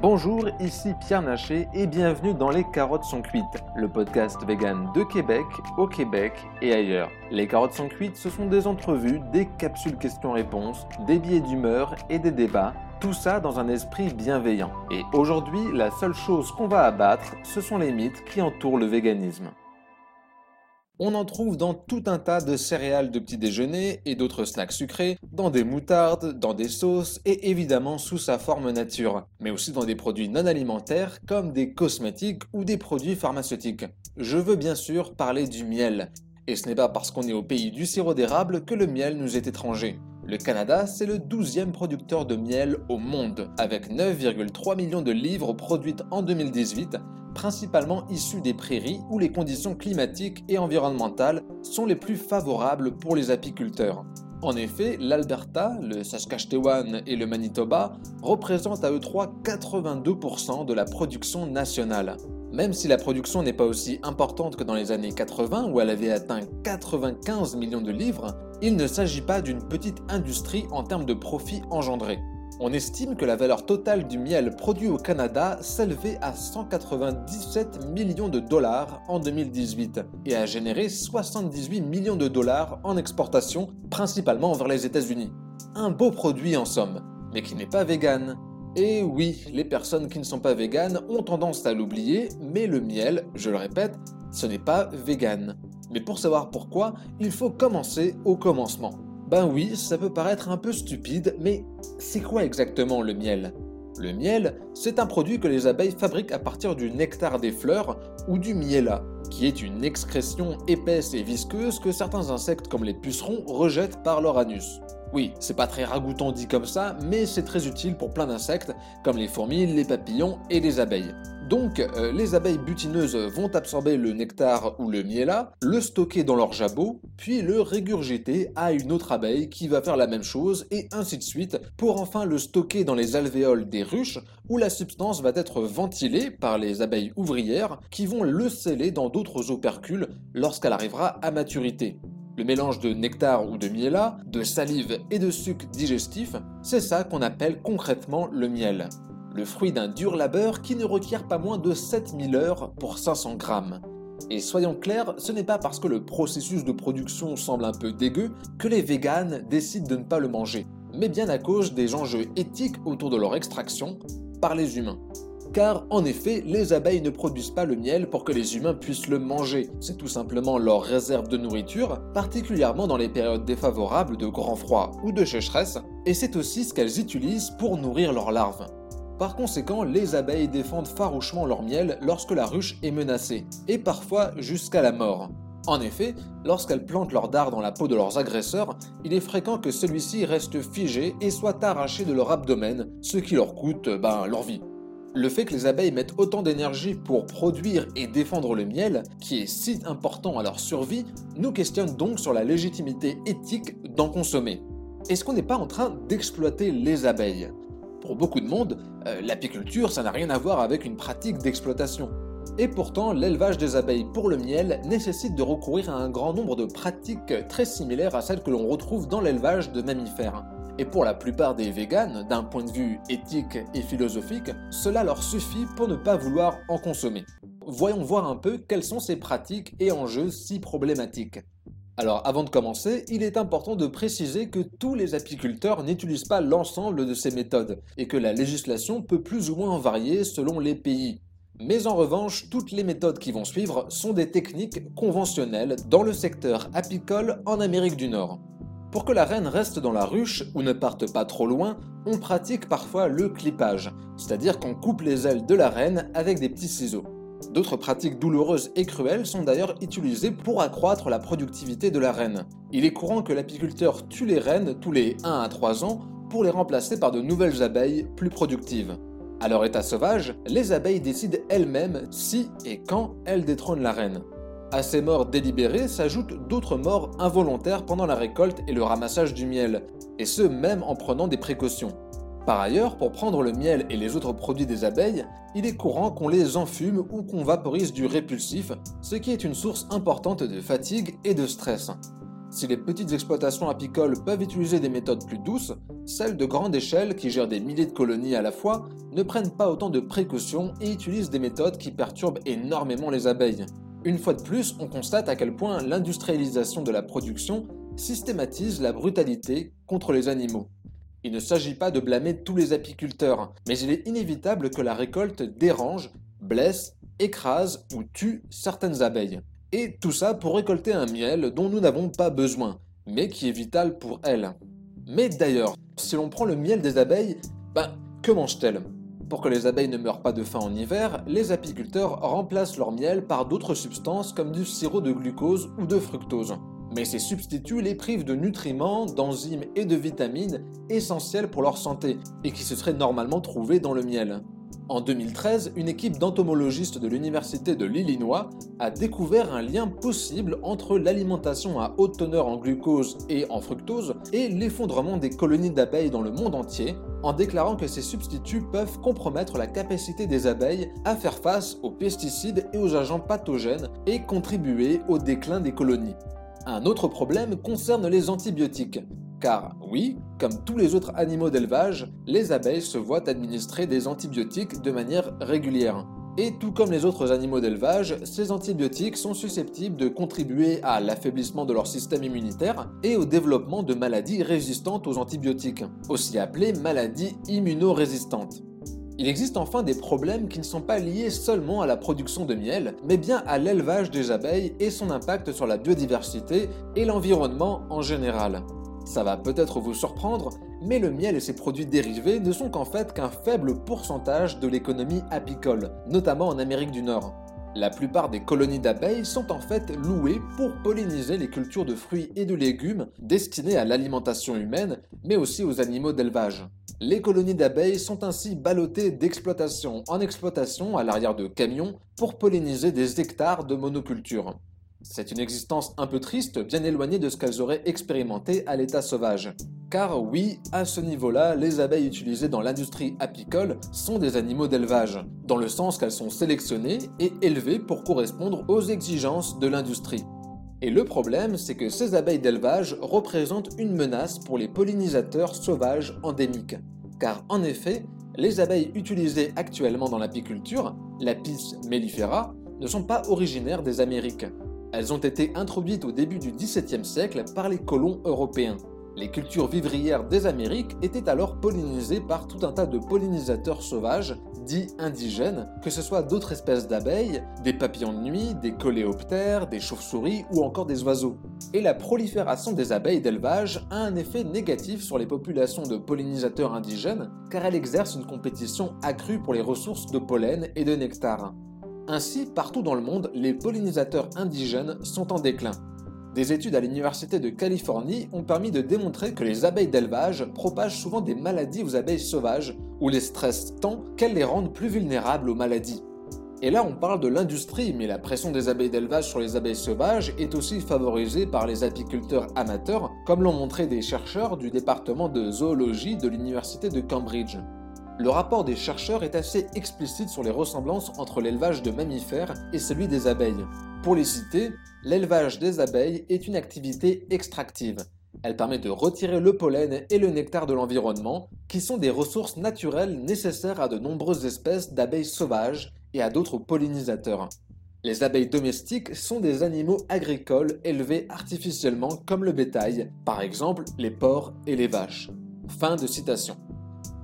Bonjour, ici Pierre Naché et bienvenue dans Les Carottes sont cuites, le podcast vegan de Québec, au Québec et ailleurs. Les Carottes sont cuites, ce sont des entrevues, des capsules questions-réponses, des billets d'humeur et des débats, tout ça dans un esprit bienveillant. Et aujourd'hui, la seule chose qu'on va abattre, ce sont les mythes qui entourent le véganisme. On en trouve dans tout un tas de céréales de petit déjeuner et d'autres snacks sucrés, dans des moutardes, dans des sauces et évidemment sous sa forme nature, mais aussi dans des produits non alimentaires comme des cosmétiques ou des produits pharmaceutiques. Je veux bien sûr parler du miel. Et ce n'est pas parce qu'on est au pays du sirop d'érable que le miel nous est étranger. Le Canada, c'est le 12e producteur de miel au monde, avec 9,3 millions de livres produites en 2018, principalement issus des prairies où les conditions climatiques et environnementales sont les plus favorables pour les apiculteurs. En effet, l'Alberta, le Saskatchewan et le Manitoba représentent à eux trois 82% de la production nationale. Même si la production n'est pas aussi importante que dans les années 80 où elle avait atteint 95 millions de livres, il ne s'agit pas d'une petite industrie en termes de profit engendré. On estime que la valeur totale du miel produit au Canada s'élevait à 197 millions de dollars en 2018 et a généré 78 millions de dollars en exportation, principalement vers les États-Unis. Un beau produit en somme, mais qui n'est pas vegan. Et oui, les personnes qui ne sont pas véganes ont tendance à l'oublier, mais le miel, je le répète, ce n'est pas vegan. Mais pour savoir pourquoi, il faut commencer au commencement. Ben oui, ça peut paraître un peu stupide, mais c'est quoi exactement le miel? Le miel, c'est un produit que les abeilles fabriquent à partir du nectar des fleurs ou du miela, qui est une excrétion épaisse et visqueuse que certains insectes comme les pucerons rejettent par leur anus. Oui, c'est pas très ragoûtant dit comme ça, mais c'est très utile pour plein d'insectes, comme les fourmis, les papillons et les abeilles. Donc, euh, les abeilles butineuses vont absorber le nectar ou le miela, le stocker dans leur jabot, puis le régurgiter à une autre abeille qui va faire la même chose, et ainsi de suite, pour enfin le stocker dans les alvéoles des ruches, où la substance va être ventilée par les abeilles ouvrières, qui vont le sceller dans d'autres opercules lorsqu'elle arrivera à maturité. Le mélange de nectar ou de miela, de salive et de sucre digestif, c'est ça qu'on appelle concrètement le miel. Le fruit d'un dur labeur qui ne requiert pas moins de 7000 heures pour 500 grammes. Et soyons clairs, ce n'est pas parce que le processus de production semble un peu dégueu que les véganes décident de ne pas le manger, mais bien à cause des enjeux éthiques autour de leur extraction par les humains car en effet, les abeilles ne produisent pas le miel pour que les humains puissent le manger, c'est tout simplement leur réserve de nourriture, particulièrement dans les périodes défavorables de grand froid ou de sécheresse, et c'est aussi ce qu'elles utilisent pour nourrir leurs larves. Par conséquent, les abeilles défendent farouchement leur miel lorsque la ruche est menacée, et parfois jusqu'à la mort. En effet, lorsqu'elles plantent leur dard dans la peau de leurs agresseurs, il est fréquent que celui-ci reste figé et soit arraché de leur abdomen, ce qui leur coûte ben, leur vie. Le fait que les abeilles mettent autant d'énergie pour produire et défendre le miel, qui est si important à leur survie, nous questionne donc sur la légitimité éthique d'en consommer. Est-ce qu'on n'est pas en train d'exploiter les abeilles? Pour beaucoup de monde, euh, l'apiculture, ça n'a rien à voir avec une pratique d'exploitation. Et pourtant, l'élevage des abeilles pour le miel nécessite de recourir à un grand nombre de pratiques très similaires à celles que l'on retrouve dans l'élevage de mammifères. Et pour la plupart des véganes, d'un point de vue éthique et philosophique, cela leur suffit pour ne pas vouloir en consommer. Voyons voir un peu quelles sont ces pratiques et enjeux si problématiques. Alors avant de commencer, il est important de préciser que tous les apiculteurs n'utilisent pas l'ensemble de ces méthodes et que la législation peut plus ou moins varier selon les pays. Mais en revanche, toutes les méthodes qui vont suivre sont des techniques conventionnelles dans le secteur apicole en Amérique du Nord. Pour que la reine reste dans la ruche ou ne parte pas trop loin, on pratique parfois le clippage, c'est-à-dire qu'on coupe les ailes de la reine avec des petits ciseaux. D'autres pratiques douloureuses et cruelles sont d'ailleurs utilisées pour accroître la productivité de la reine. Il est courant que l'apiculteur tue les reines tous les 1 à 3 ans pour les remplacer par de nouvelles abeilles plus productives. À leur état sauvage, les abeilles décident elles-mêmes si et quand elles détrônent la reine. À ces morts délibérées s'ajoutent d'autres morts involontaires pendant la récolte et le ramassage du miel, et ce même en prenant des précautions. Par ailleurs, pour prendre le miel et les autres produits des abeilles, il est courant qu'on les enfume ou qu'on vaporise du répulsif, ce qui est une source importante de fatigue et de stress. Si les petites exploitations apicoles peuvent utiliser des méthodes plus douces, celles de grande échelle qui gèrent des milliers de colonies à la fois ne prennent pas autant de précautions et utilisent des méthodes qui perturbent énormément les abeilles. Une fois de plus, on constate à quel point l'industrialisation de la production systématise la brutalité contre les animaux. Il ne s'agit pas de blâmer tous les apiculteurs, mais il est inévitable que la récolte dérange, blesse, écrase ou tue certaines abeilles. Et tout ça pour récolter un miel dont nous n'avons pas besoin, mais qui est vital pour elles. Mais d'ailleurs, si l'on prend le miel des abeilles, ben, que mangent-elles Pour que les abeilles ne meurent pas de faim en hiver, les apiculteurs remplacent leur miel par d'autres substances comme du sirop de glucose ou de fructose. Mais ces substituts les privent de nutriments, d'enzymes et de vitamines essentiels pour leur santé et qui se seraient normalement trouvés dans le miel. En 2013, une équipe d'entomologistes de l'Université de l'Illinois a découvert un lien possible entre l'alimentation à haute teneur en glucose et en fructose et l'effondrement des colonies d'abeilles dans le monde entier, en déclarant que ces substituts peuvent compromettre la capacité des abeilles à faire face aux pesticides et aux agents pathogènes et contribuer au déclin des colonies. Un autre problème concerne les antibiotiques. Car oui, comme tous les autres animaux d'élevage, les abeilles se voient administrer des antibiotiques de manière régulière. Et tout comme les autres animaux d'élevage, ces antibiotiques sont susceptibles de contribuer à l'affaiblissement de leur système immunitaire et au développement de maladies résistantes aux antibiotiques, aussi appelées maladies immunorésistantes. Il existe enfin des problèmes qui ne sont pas liés seulement à la production de miel, mais bien à l'élevage des abeilles et son impact sur la biodiversité et l'environnement en général. Ça va peut-être vous surprendre, mais le miel et ses produits dérivés ne sont qu'en fait qu'un faible pourcentage de l'économie apicole, notamment en Amérique du Nord. La plupart des colonies d'abeilles sont en fait louées pour polliniser les cultures de fruits et de légumes destinées à l'alimentation humaine, mais aussi aux animaux d'élevage. Les colonies d'abeilles sont ainsi ballottées d'exploitation en exploitation à l'arrière de camions pour polliniser des hectares de monoculture. C'est une existence un peu triste, bien éloignée de ce qu'elles auraient expérimenté à l'état sauvage. Car oui, à ce niveau-là, les abeilles utilisées dans l'industrie apicole sont des animaux d'élevage, dans le sens qu'elles sont sélectionnées et élevées pour correspondre aux exigences de l'industrie. Et le problème, c'est que ces abeilles d'élevage représentent une menace pour les pollinisateurs sauvages endémiques. Car en effet, les abeilles utilisées actuellement dans l'apiculture, l'Apis mellifera, ne sont pas originaires des Amériques. Elles ont été introduites au début du XVIIe siècle par les colons européens. Les cultures vivrières des Amériques étaient alors pollinisées par tout un tas de pollinisateurs sauvages, dits indigènes, que ce soit d'autres espèces d'abeilles, des papillons de nuit, des coléoptères, des chauves-souris ou encore des oiseaux. Et la prolifération des abeilles d'élevage a un effet négatif sur les populations de pollinisateurs indigènes car elle exerce une compétition accrue pour les ressources de pollen et de nectar. Ainsi, partout dans le monde, les pollinisateurs indigènes sont en déclin. Des études à l'Université de Californie ont permis de démontrer que les abeilles d'élevage propagent souvent des maladies aux abeilles sauvages ou les stressent tant qu'elles les rendent plus vulnérables aux maladies. Et là, on parle de l'industrie, mais la pression des abeilles d'élevage sur les abeilles sauvages est aussi favorisée par les apiculteurs amateurs, comme l'ont montré des chercheurs du département de zoologie de l'Université de Cambridge. Le rapport des chercheurs est assez explicite sur les ressemblances entre l'élevage de mammifères et celui des abeilles. Pour les citer, l'élevage des abeilles est une activité extractive. Elle permet de retirer le pollen et le nectar de l'environnement, qui sont des ressources naturelles nécessaires à de nombreuses espèces d'abeilles sauvages et à d'autres pollinisateurs. Les abeilles domestiques sont des animaux agricoles élevés artificiellement comme le bétail, par exemple les porcs et les vaches. Fin de citation.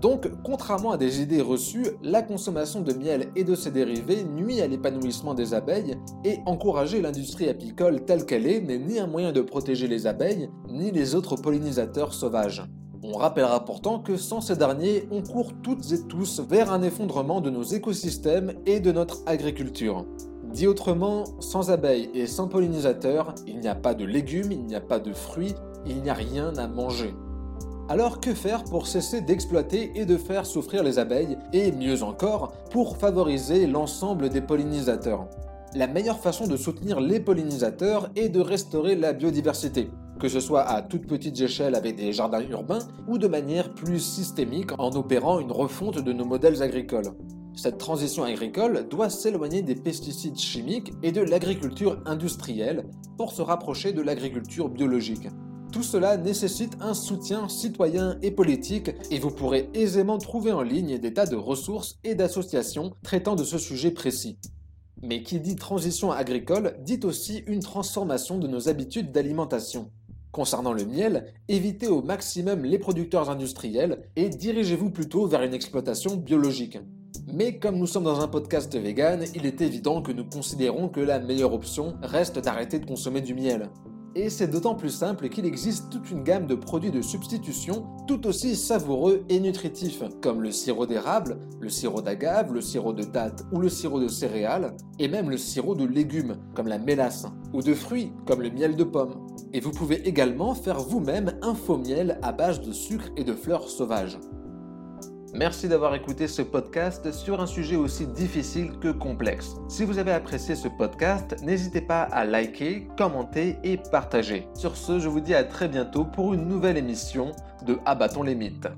Donc, contrairement à des idées reçues, la consommation de miel et de ses dérivés nuit à l'épanouissement des abeilles et encourager l'industrie apicole telle qu'elle est n'est ni un moyen de protéger les abeilles, ni les autres pollinisateurs sauvages. On rappellera pourtant que sans ces derniers, on court toutes et tous vers un effondrement de nos écosystèmes et de notre agriculture. Dit autrement, sans abeilles et sans pollinisateurs, il n'y a pas de légumes, il n'y a pas de fruits, il n'y a rien à manger. Alors que faire pour cesser d'exploiter et de faire souffrir les abeilles, et mieux encore, pour favoriser l'ensemble des pollinisateurs? La meilleure façon de soutenir les pollinisateurs est de restaurer la biodiversité, que ce soit à toute petite échelle avec des jardins urbains ou de manière plus systémique en opérant une refonte de nos modèles agricoles. Cette transition agricole doit s'éloigner des pesticides chimiques et de l'agriculture industrielle pour se rapprocher de l'agriculture biologique. Tout cela nécessite un soutien citoyen et politique et vous pourrez aisément trouver en ligne des tas de ressources et d'associations traitant de ce sujet précis. Mais qui dit transition agricole dit aussi une transformation de nos habitudes d'alimentation. Concernant le miel, évitez au maximum les producteurs industriels et dirigez-vous plutôt vers une exploitation biologique. Mais comme nous sommes dans un podcast vegan, il est évident que nous considérons que la meilleure option reste d'arrêter de consommer du miel. Et c'est d'autant plus simple qu'il existe toute une gamme de produits de substitution tout aussi savoureux et nutritifs, comme le sirop d'érable, le sirop d'agave, le sirop de date ou le sirop de céréales, et même le sirop de légumes, comme la mélasse, ou de fruits, comme le miel de pomme. Et vous pouvez également faire vous-même un faux miel à base de sucre et de fleurs sauvages. Merci d'avoir écouté ce podcast sur un sujet aussi difficile que complexe. Si vous avez apprécié ce podcast, n'hésitez pas à liker, commenter et partager. Sur ce, je vous dis à très bientôt pour une nouvelle émission de Abattons les mythes.